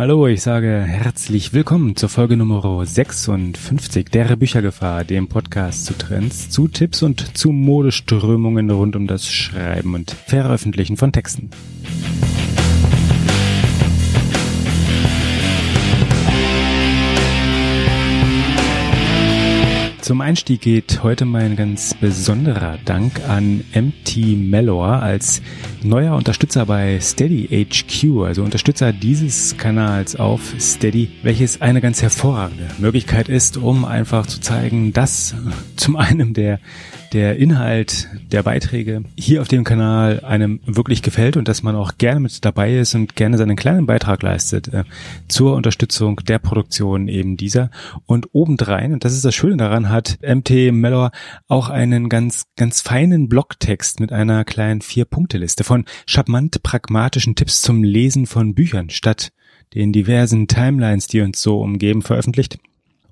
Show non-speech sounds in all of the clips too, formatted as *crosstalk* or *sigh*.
Hallo, ich sage herzlich willkommen zur Folge Nummer 56 der Büchergefahr, dem Podcast zu Trends, zu Tipps und zu Modeströmungen rund um das Schreiben und Veröffentlichen von Texten. Zum Einstieg geht heute mein ganz besonderer Dank an MT Mellor als neuer Unterstützer bei Steady HQ, also Unterstützer dieses Kanals auf Steady, welches eine ganz hervorragende Möglichkeit ist, um einfach zu zeigen, dass zum einen der der Inhalt der Beiträge hier auf dem Kanal einem wirklich gefällt und dass man auch gerne mit dabei ist und gerne seinen kleinen Beitrag leistet äh, zur Unterstützung der Produktion eben dieser. Und obendrein, und das ist das Schöne daran, hat MT Mellor auch einen ganz, ganz feinen Blogtext mit einer kleinen Vier-Punkte-Liste von charmant pragmatischen Tipps zum Lesen von Büchern statt den diversen Timelines, die uns so umgeben, veröffentlicht.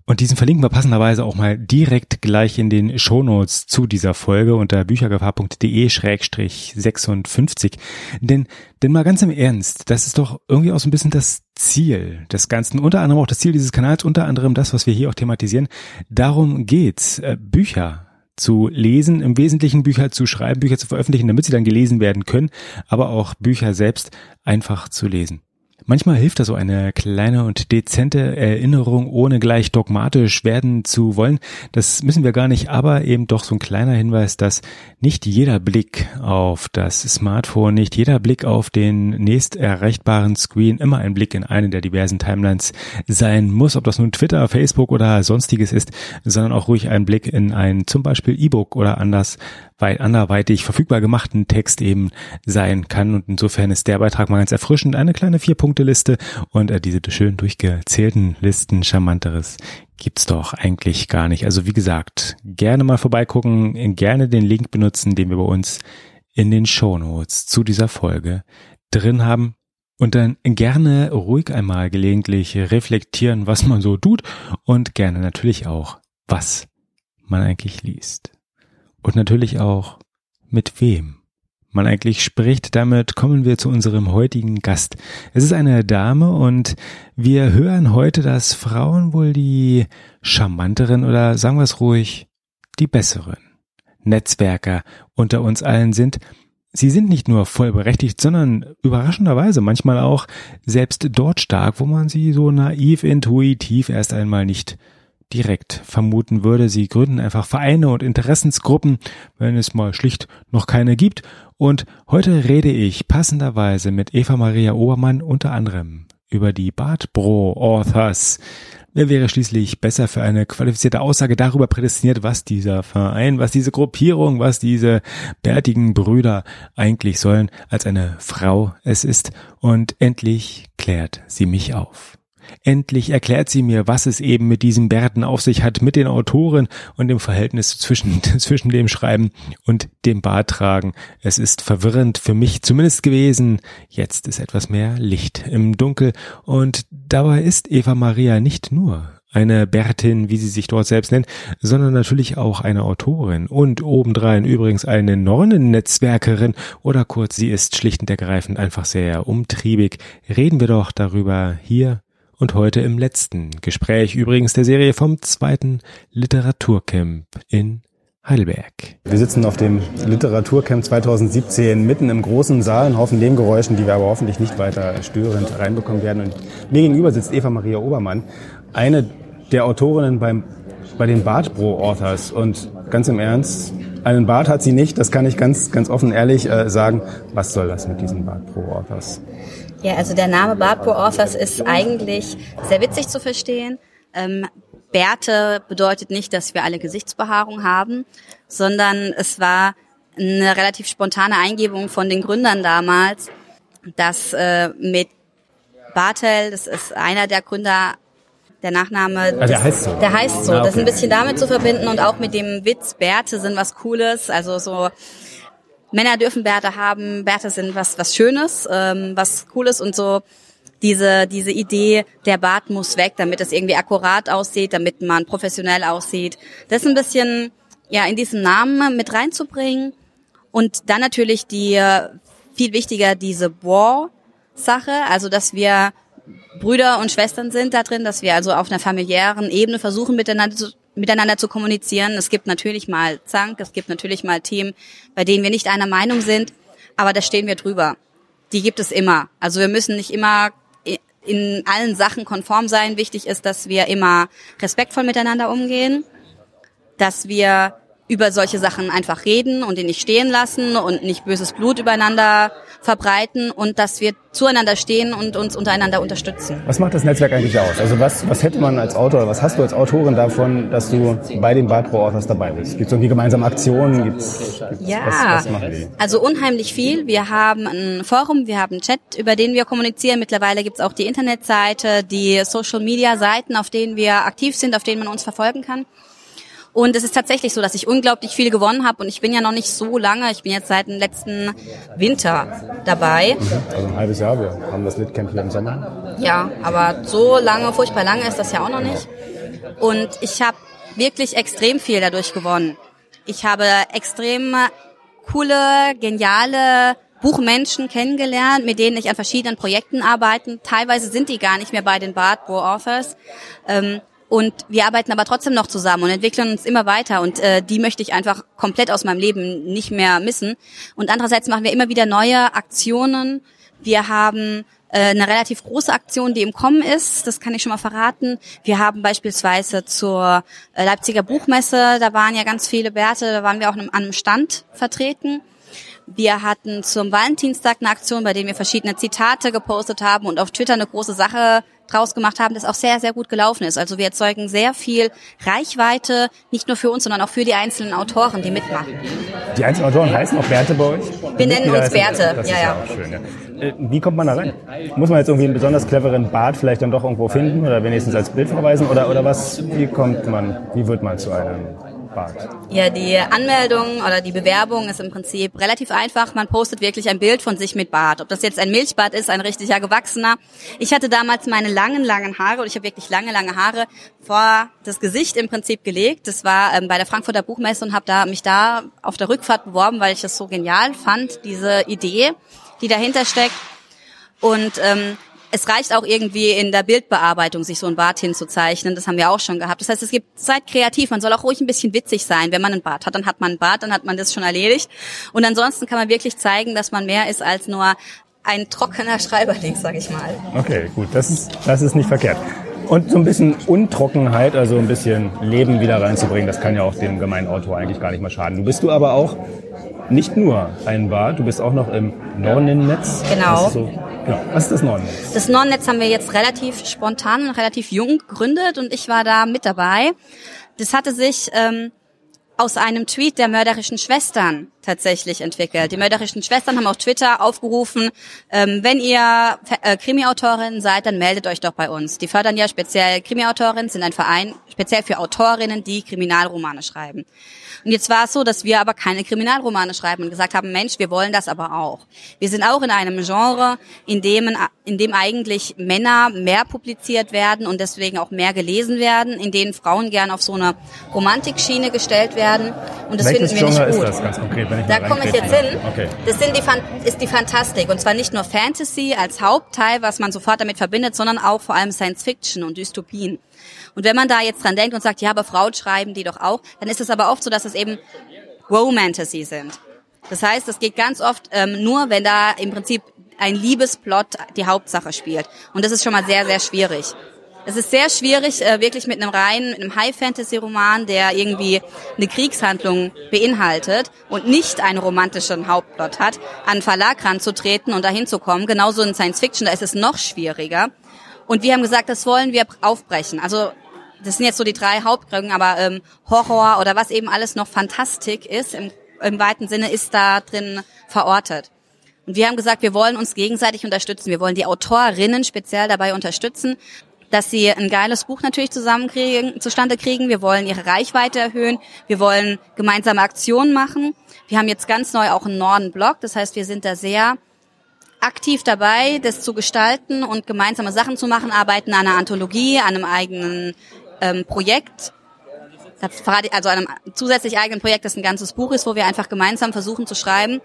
Und diesen verlinken wir passenderweise auch mal direkt gleich in den Shownotes zu dieser Folge unter büchergefahr.de-56. Denn, denn mal ganz im Ernst, das ist doch irgendwie auch so ein bisschen das Ziel des Ganzen, unter anderem auch das Ziel dieses Kanals, unter anderem das, was wir hier auch thematisieren. Darum geht's, äh, Bücher zu lesen, im Wesentlichen Bücher zu schreiben, Bücher zu veröffentlichen, damit sie dann gelesen werden können, aber auch Bücher selbst einfach zu lesen. Manchmal hilft da so eine kleine und dezente Erinnerung, ohne gleich dogmatisch werden zu wollen. Das müssen wir gar nicht, aber eben doch so ein kleiner Hinweis, dass nicht jeder Blick auf das Smartphone, nicht jeder Blick auf den nächst erreichbaren Screen immer ein Blick in eine der diversen Timelines sein muss, ob das nun Twitter, Facebook oder sonstiges ist, sondern auch ruhig ein Blick in ein zum Beispiel E-Book oder anders weit anderweitig verfügbar gemachten Text eben sein kann. Und insofern ist der Beitrag mal ganz erfrischend. Eine kleine Vier-Punkte-Liste und äh, diese schön durchgezählten Listen charmanteres gibt's doch eigentlich gar nicht. Also wie gesagt, gerne mal vorbeigucken, gerne den Link benutzen, den wir bei uns in den Shownotes zu dieser Folge drin haben. Und dann gerne ruhig einmal gelegentlich reflektieren, was man so tut und gerne natürlich auch, was man eigentlich liest und natürlich auch mit wem man eigentlich spricht. Damit kommen wir zu unserem heutigen Gast. Es ist eine Dame und wir hören heute, dass Frauen wohl die charmanteren oder sagen wir es ruhig, die besseren Netzwerker unter uns allen sind. Sie sind nicht nur vollberechtigt, sondern überraschenderweise manchmal auch selbst dort stark, wo man sie so naiv intuitiv erst einmal nicht direkt vermuten würde. Sie gründen einfach Vereine und Interessensgruppen, wenn es mal schlicht noch keine gibt. Und heute rede ich passenderweise mit Eva Maria Obermann unter anderem über die Bartbro Authors. Wer wäre schließlich besser für eine qualifizierte Aussage darüber prädestiniert, was dieser Verein, was diese Gruppierung, was diese bärtigen Brüder eigentlich sollen, als eine Frau es ist? Und endlich klärt sie mich auf. Endlich erklärt sie mir, was es eben mit diesen Bärten auf sich hat, mit den Autoren und dem Verhältnis zwischen, *laughs* zwischen dem Schreiben und dem Bartragen. Es ist verwirrend für mich zumindest gewesen. Jetzt ist etwas mehr Licht im Dunkel und dabei ist Eva Maria nicht nur eine Bärtin, wie sie sich dort selbst nennt, sondern natürlich auch eine Autorin und obendrein übrigens eine Nonnennetzwerkerin oder kurz, sie ist schlicht und ergreifend einfach sehr umtriebig. Reden wir doch darüber hier und heute im letzten Gespräch übrigens der Serie vom zweiten Literaturcamp in Heidelberg. Wir sitzen auf dem Literaturcamp 2017 mitten im großen Saal, einen Haufen Nebengeräuschen, die wir aber hoffentlich nicht weiter störend reinbekommen werden. Und mir gegenüber sitzt Eva Maria Obermann, eine der Autorinnen beim, bei den Bartbro Authors. Und ganz im Ernst, einen Bart hat sie nicht, das kann ich ganz, ganz offen ehrlich äh, sagen. Was soll das mit diesen Bartbro Authors? Ja, also der Name Bartpo Authors ist eigentlich sehr witzig zu verstehen. Ähm, Bärte bedeutet nicht, dass wir alle Gesichtsbehaarung haben, sondern es war eine relativ spontane Eingebung von den Gründern damals, dass äh, mit Bartel, das ist einer der Gründer, der Nachname, also der heißt so. Der heißt so. Ah, okay. Das ist ein bisschen damit zu verbinden und auch mit dem Witz, Bärte sind was Cooles, also so Männer dürfen Bärte haben, Bärte sind was, was Schönes, ähm, was Cooles und so diese, diese Idee, der Bart muss weg, damit es irgendwie akkurat aussieht, damit man professionell aussieht. Das ein bisschen, ja, in diesen Namen mit reinzubringen. Und dann natürlich die, viel wichtiger, diese War-Sache, also dass wir Brüder und Schwestern sind da drin, dass wir also auf einer familiären Ebene versuchen, miteinander zu, miteinander zu kommunizieren. Es gibt natürlich mal Zank, es gibt natürlich mal Themen, bei denen wir nicht einer Meinung sind, aber da stehen wir drüber. Die gibt es immer. Also wir müssen nicht immer in allen Sachen konform sein. Wichtig ist, dass wir immer respektvoll miteinander umgehen, dass wir über solche Sachen einfach reden und ihn nicht stehen lassen und nicht böses Blut übereinander verbreiten und dass wir zueinander stehen und uns untereinander unterstützen. Was macht das Netzwerk eigentlich aus? Also was, was hätte man als Autor, was hast du als Autorin davon, dass du bei den Bad Pro Authors dabei bist? Gibt es irgendwie gemeinsame Aktionen? Gibt's, gibt's, ja, was, was machen die? also unheimlich viel. Wir haben ein Forum, wir haben einen Chat, über den wir kommunizieren. Mittlerweile gibt's auch die Internetseite, die Social-Media-Seiten, auf denen wir aktiv sind, auf denen man uns verfolgen kann. Und es ist tatsächlich so, dass ich unglaublich viel gewonnen habe und ich bin ja noch nicht so lange, ich bin jetzt seit dem letzten Winter dabei. Also ein halbes Jahr, wir haben das Litcamp hier im Sommer. Ja, aber so lange, furchtbar lange ist das ja auch noch nicht. Und ich habe wirklich extrem viel dadurch gewonnen. Ich habe extrem coole, geniale Buchmenschen kennengelernt, mit denen ich an verschiedenen Projekten arbeite. Teilweise sind die gar nicht mehr bei den Bad Bro Authors. Ähm, und wir arbeiten aber trotzdem noch zusammen und entwickeln uns immer weiter. Und äh, die möchte ich einfach komplett aus meinem Leben nicht mehr missen. Und andererseits machen wir immer wieder neue Aktionen. Wir haben äh, eine relativ große Aktion, die im Kommen ist. Das kann ich schon mal verraten. Wir haben beispielsweise zur äh, Leipziger Buchmesse, da waren ja ganz viele Bärte, da waren wir auch an einem Stand vertreten. Wir hatten zum Valentinstag eine Aktion, bei der wir verschiedene Zitate gepostet haben und auf Twitter eine große Sache draus gemacht haben, das auch sehr, sehr gut gelaufen ist. Also wir erzeugen sehr viel Reichweite, nicht nur für uns, sondern auch für die einzelnen Autoren, die mitmachen. Die einzelnen Autoren heißen auch Bärte bei euch? Wir nennen uns Bärte, das ja, ja. Schön, ja. Äh, wie kommt man da rein? Muss man jetzt irgendwie einen besonders cleveren Bart vielleicht dann doch irgendwo finden oder wenigstens als Bild verweisen oder, oder was, wie kommt man, wie wird man zu einem Bart? Ja, die Anmeldung oder die Bewerbung ist im Prinzip relativ einfach. Man postet wirklich ein Bild von sich mit Bart. Ob das jetzt ein Milchbart ist, ein richtiger gewachsener. Ich hatte damals meine langen, langen Haare und ich habe wirklich lange, lange Haare vor das Gesicht im Prinzip gelegt. Das war ähm, bei der Frankfurter Buchmesse und habe da, mich da auf der Rückfahrt beworben, weil ich das so genial fand, diese Idee, die dahinter steckt. Und ähm, es reicht auch irgendwie in der Bildbearbeitung, sich so ein Bart hinzuzeichnen. Das haben wir auch schon gehabt. Das heißt, es gibt Zeit kreativ. Man soll auch ruhig ein bisschen witzig sein. Wenn man einen Bart hat, dann hat man einen Bart, dann hat man das schon erledigt. Und ansonsten kann man wirklich zeigen, dass man mehr ist als nur ein trockener *laughs* Schreiberling, sag ich mal. Okay, gut. Das ist, das ist nicht verkehrt. Und so ein bisschen Untrockenheit, also ein bisschen Leben wieder reinzubringen, das kann ja auch dem gemeinen Autor eigentlich gar nicht mal schaden. Du bist du aber auch nicht nur ein Bart, du bist auch noch im Nonnennetz. Genau. So, genau. Was ist das Nonnennetz? Das Nonnennetz haben wir jetzt relativ spontan und relativ jung gegründet und ich war da mit dabei. Das hatte sich ähm, aus einem Tweet der mörderischen Schwestern tatsächlich entwickelt. Die mörderischen Schwestern haben auf Twitter aufgerufen, ähm, wenn ihr äh, Krimi-Autorin seid, dann meldet euch doch bei uns. Die fördern ja speziell Krimi-Autorinnen, sind ein Verein speziell für Autorinnen, die Kriminalromane schreiben. Und jetzt war es so, dass wir aber keine Kriminalromane schreiben und gesagt haben, Mensch, wir wollen das aber auch. Wir sind auch in einem Genre, in dem, in dem eigentlich Männer mehr publiziert werden und deswegen auch mehr gelesen werden, in denen Frauen gern auf so eine Romantikschiene gestellt werden. Und das Welches finden wir Genre nicht gut. ist das ganz konkret? Wenn ich da komme ich jetzt hin. Okay. Das sind die, ist die Fantastik. Und zwar nicht nur Fantasy als Hauptteil, was man sofort damit verbindet, sondern auch vor allem Science Fiction und Dystopien. Und wenn man da jetzt dran denkt und sagt, ja, aber Frauen schreiben die doch auch, dann ist es aber oft so, dass es eben Romantasy sind. Das heißt, es geht ganz oft ähm, nur, wenn da im Prinzip ein Liebesplot die Hauptsache spielt. Und das ist schon mal sehr, sehr schwierig. Es ist sehr schwierig, äh, wirklich mit einem reinen, mit einem High-Fantasy-Roman, der irgendwie eine Kriegshandlung beinhaltet und nicht einen romantischen Hauptplot hat, an Verlag ranzutreten und dahin zu kommen. Genauso in Science Fiction, da ist es noch schwieriger. Und wir haben gesagt, das wollen wir aufbrechen. Also das sind jetzt so die drei Hauptgründe, aber ähm, Horror oder was eben alles noch Fantastik ist, im, im weiten Sinne, ist da drin verortet. Und wir haben gesagt, wir wollen uns gegenseitig unterstützen. Wir wollen die Autorinnen speziell dabei unterstützen, dass sie ein geiles Buch natürlich zusammenkriegen, zustande kriegen. Wir wollen ihre Reichweite erhöhen. Wir wollen gemeinsame Aktionen machen. Wir haben jetzt ganz neu auch einen Norden-Blog. Das heißt, wir sind da sehr aktiv dabei, das zu gestalten und gemeinsame Sachen zu machen, arbeiten an einer Anthologie, an einem eigenen ähm, Projekt, also einem zusätzlich eigenen Projekt, das ein ganzes Buch ist, wo wir einfach gemeinsam versuchen zu schreiben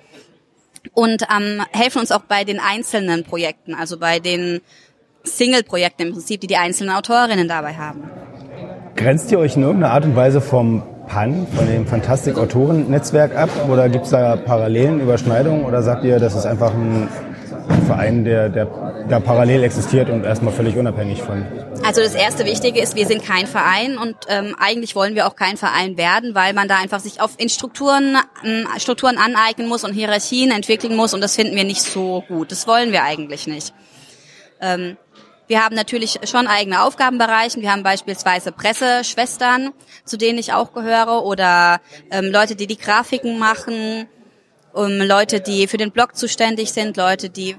und ähm, helfen uns auch bei den einzelnen Projekten, also bei den Single-Projekte im Prinzip, die die einzelnen Autorinnen dabei haben. Grenzt ihr euch in irgendeiner Art und Weise vom PAN, von dem Fantastik-Autoren-Netzwerk ab? Oder gibt es da Parallelen, Überschneidungen? Oder sagt ihr, das ist einfach ein Verein, der, der, der parallel existiert und erstmal völlig unabhängig von? Also das erste Wichtige ist, wir sind kein Verein und ähm, eigentlich wollen wir auch kein Verein werden, weil man da einfach sich auf in Strukturen, ähm, Strukturen aneignen muss und Hierarchien entwickeln muss und das finden wir nicht so gut. Das wollen wir eigentlich nicht. Ähm, wir haben natürlich schon eigene Aufgabenbereiche. Wir haben beispielsweise Presseschwestern, zu denen ich auch gehöre, oder ähm, Leute, die die Grafiken machen, um Leute, die für den Blog zuständig sind, Leute, die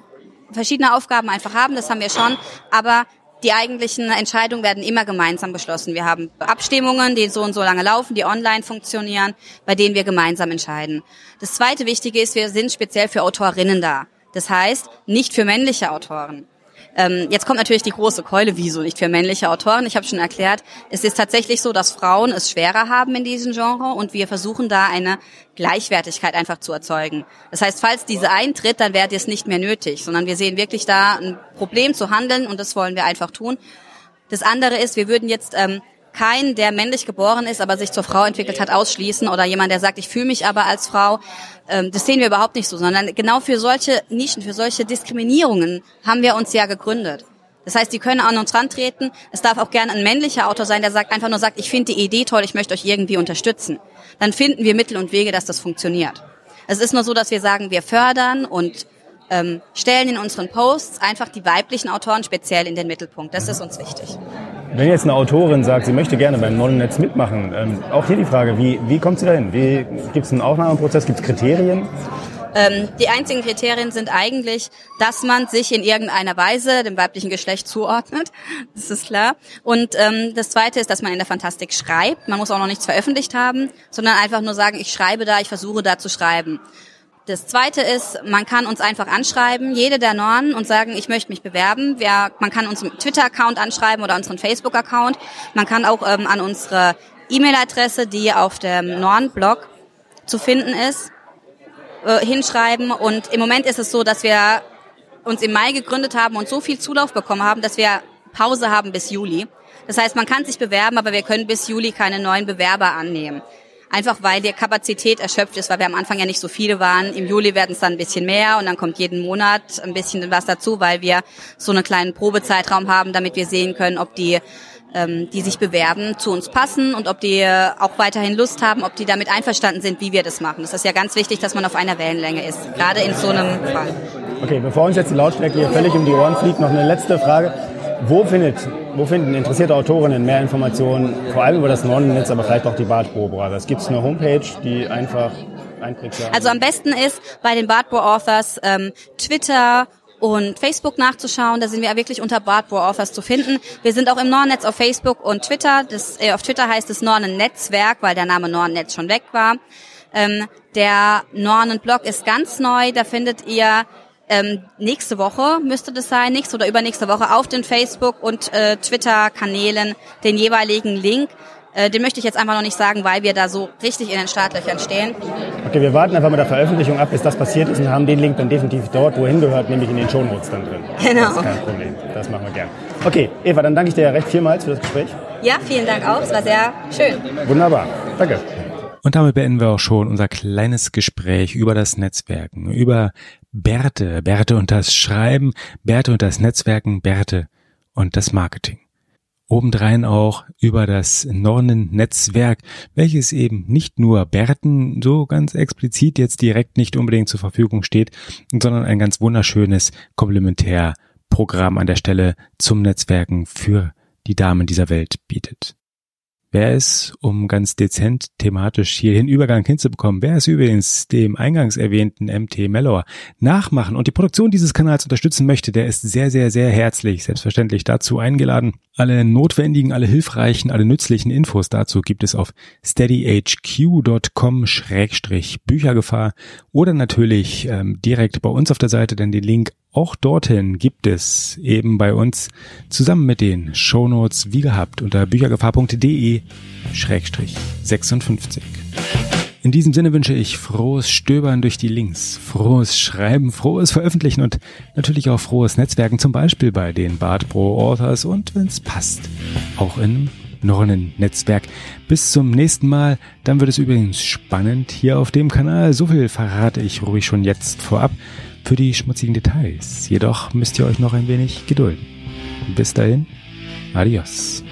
verschiedene Aufgaben einfach haben. Das haben wir schon. Aber die eigentlichen Entscheidungen werden immer gemeinsam beschlossen. Wir haben Abstimmungen, die so und so lange laufen, die online funktionieren, bei denen wir gemeinsam entscheiden. Das zweite Wichtige ist, wir sind speziell für Autorinnen da. Das heißt, nicht für männliche Autoren. Ähm, jetzt kommt natürlich die große Keule, wieso nicht für männliche Autoren? Ich habe schon erklärt, es ist tatsächlich so, dass Frauen es schwerer haben in diesem Genre und wir versuchen da eine Gleichwertigkeit einfach zu erzeugen. Das heißt, falls diese eintritt, dann wäre es nicht mehr nötig, sondern wir sehen wirklich da ein Problem zu handeln und das wollen wir einfach tun. Das andere ist, wir würden jetzt ähm, keinen, der männlich geboren ist, aber sich zur Frau entwickelt hat, ausschließen oder jemand, der sagt, ich fühle mich aber als Frau. Ähm, das sehen wir überhaupt nicht so, sondern genau für solche Nischen, für solche Diskriminierungen haben wir uns ja gegründet. Das heißt, die können an uns rantreten. Es darf auch gerne ein männlicher Autor sein, der sagt einfach nur sagt, ich finde die Idee toll, ich möchte euch irgendwie unterstützen. Dann finden wir Mittel und Wege, dass das funktioniert. Es ist nur so, dass wir sagen, wir fördern und ähm, stellen in unseren Posts einfach die weiblichen Autoren speziell in den Mittelpunkt. Das ist uns wichtig. Wenn jetzt eine Autorin sagt, sie möchte gerne beim Nonnennetz mitmachen, ähm, auch hier die Frage, wie, wie kommt sie dahin? Gibt es einen Aufnahmeprozess, gibt es Kriterien? Ähm, die einzigen Kriterien sind eigentlich, dass man sich in irgendeiner Weise dem weiblichen Geschlecht zuordnet. Das ist klar. Und ähm, das Zweite ist, dass man in der Fantastik schreibt. Man muss auch noch nichts veröffentlicht haben, sondern einfach nur sagen, ich schreibe da, ich versuche da zu schreiben. Das zweite ist, man kann uns einfach anschreiben, jede der Nornen, und sagen, ich möchte mich bewerben. Wir, man kann unseren Twitter-Account anschreiben oder unseren Facebook-Account. Man kann auch ähm, an unsere E-Mail-Adresse, die auf dem Norn-Blog zu finden ist, äh, hinschreiben. Und im Moment ist es so, dass wir uns im Mai gegründet haben und so viel Zulauf bekommen haben, dass wir Pause haben bis Juli. Das heißt, man kann sich bewerben, aber wir können bis Juli keine neuen Bewerber annehmen einfach weil die Kapazität erschöpft ist, weil wir am Anfang ja nicht so viele waren. Im Juli werden es dann ein bisschen mehr und dann kommt jeden Monat ein bisschen was dazu, weil wir so einen kleinen Probezeitraum haben, damit wir sehen können, ob die ähm, die sich bewerben, zu uns passen und ob die auch weiterhin Lust haben, ob die damit einverstanden sind, wie wir das machen. Das ist ja ganz wichtig, dass man auf einer Wellenlänge ist, gerade in so einem Fall. Okay, bevor uns jetzt die Lautstärke hier völlig um die Ohren fliegt, noch eine letzte Frage. Wo findet, wo finden interessierte Autorinnen mehr Informationen, vor allem über das Nonnennetz, aber vielleicht auch die Bartbo Brothers? Gibt es eine Homepage, die einfach einprägsam Also am besten ist bei den Bartbo Authors ähm, Twitter und Facebook nachzuschauen. Da sind wir wirklich unter Bartbo Authors zu finden. Wir sind auch im Nonnennetz auf Facebook und Twitter. Das, äh, auf Twitter heißt es Nornen-Netzwerk, weil der Name Nonnennetz schon weg war. Ähm, der Nornen-Blog ist ganz neu. Da findet ihr ähm, nächste Woche müsste das sein, nächste oder übernächste Woche auf den Facebook- und äh, Twitter-Kanälen den jeweiligen Link. Äh, den möchte ich jetzt einfach noch nicht sagen, weil wir da so richtig in den Startlöchern stehen. Okay, wir warten einfach mit der Veröffentlichung ab, bis das passiert ist und haben den Link dann definitiv dort, wohin gehört, nämlich in den Shownotes dann drin. Genau. Das ist kein Problem, das machen wir gern. Okay, Eva, dann danke ich dir recht vielmals für das Gespräch. Ja, vielen Dank auch, es war sehr schön. Wunderbar, danke. Und damit beenden wir auch schon unser kleines Gespräch über das Netzwerken, über Bärte, Bärte und das Schreiben, Bärte und das Netzwerken, Bärte und das Marketing. Obendrein auch über das Nornen-Netzwerk, welches eben nicht nur Bärten so ganz explizit jetzt direkt nicht unbedingt zur Verfügung steht, sondern ein ganz wunderschönes Komplementärprogramm an der Stelle zum Netzwerken für die Damen dieser Welt bietet. Wer es, um ganz dezent thematisch hier den Übergang hinzubekommen, wer es übrigens dem eingangs erwähnten MT Mellor nachmachen und die Produktion dieses Kanals unterstützen möchte, der ist sehr, sehr, sehr herzlich, selbstverständlich dazu eingeladen. Alle notwendigen, alle hilfreichen, alle nützlichen Infos dazu gibt es auf steadyhq.com-büchergefahr oder natürlich ähm, direkt bei uns auf der Seite, denn den Link auch dorthin gibt es eben bei uns zusammen mit den Shownotes wie gehabt unter büchergefahr.de 56. In diesem Sinne wünsche ich frohes Stöbern durch die Links, frohes Schreiben, frohes Veröffentlichen und natürlich auch frohes Netzwerken, zum Beispiel bei den Bad Pro Authors und wenn es passt, auch in Norden-Netzwerk. Bis zum nächsten Mal. Dann wird es übrigens spannend hier auf dem Kanal. So viel verrate ich ruhig schon jetzt vorab für die schmutzigen Details. Jedoch müsst ihr euch noch ein wenig gedulden. Bis dahin, adios.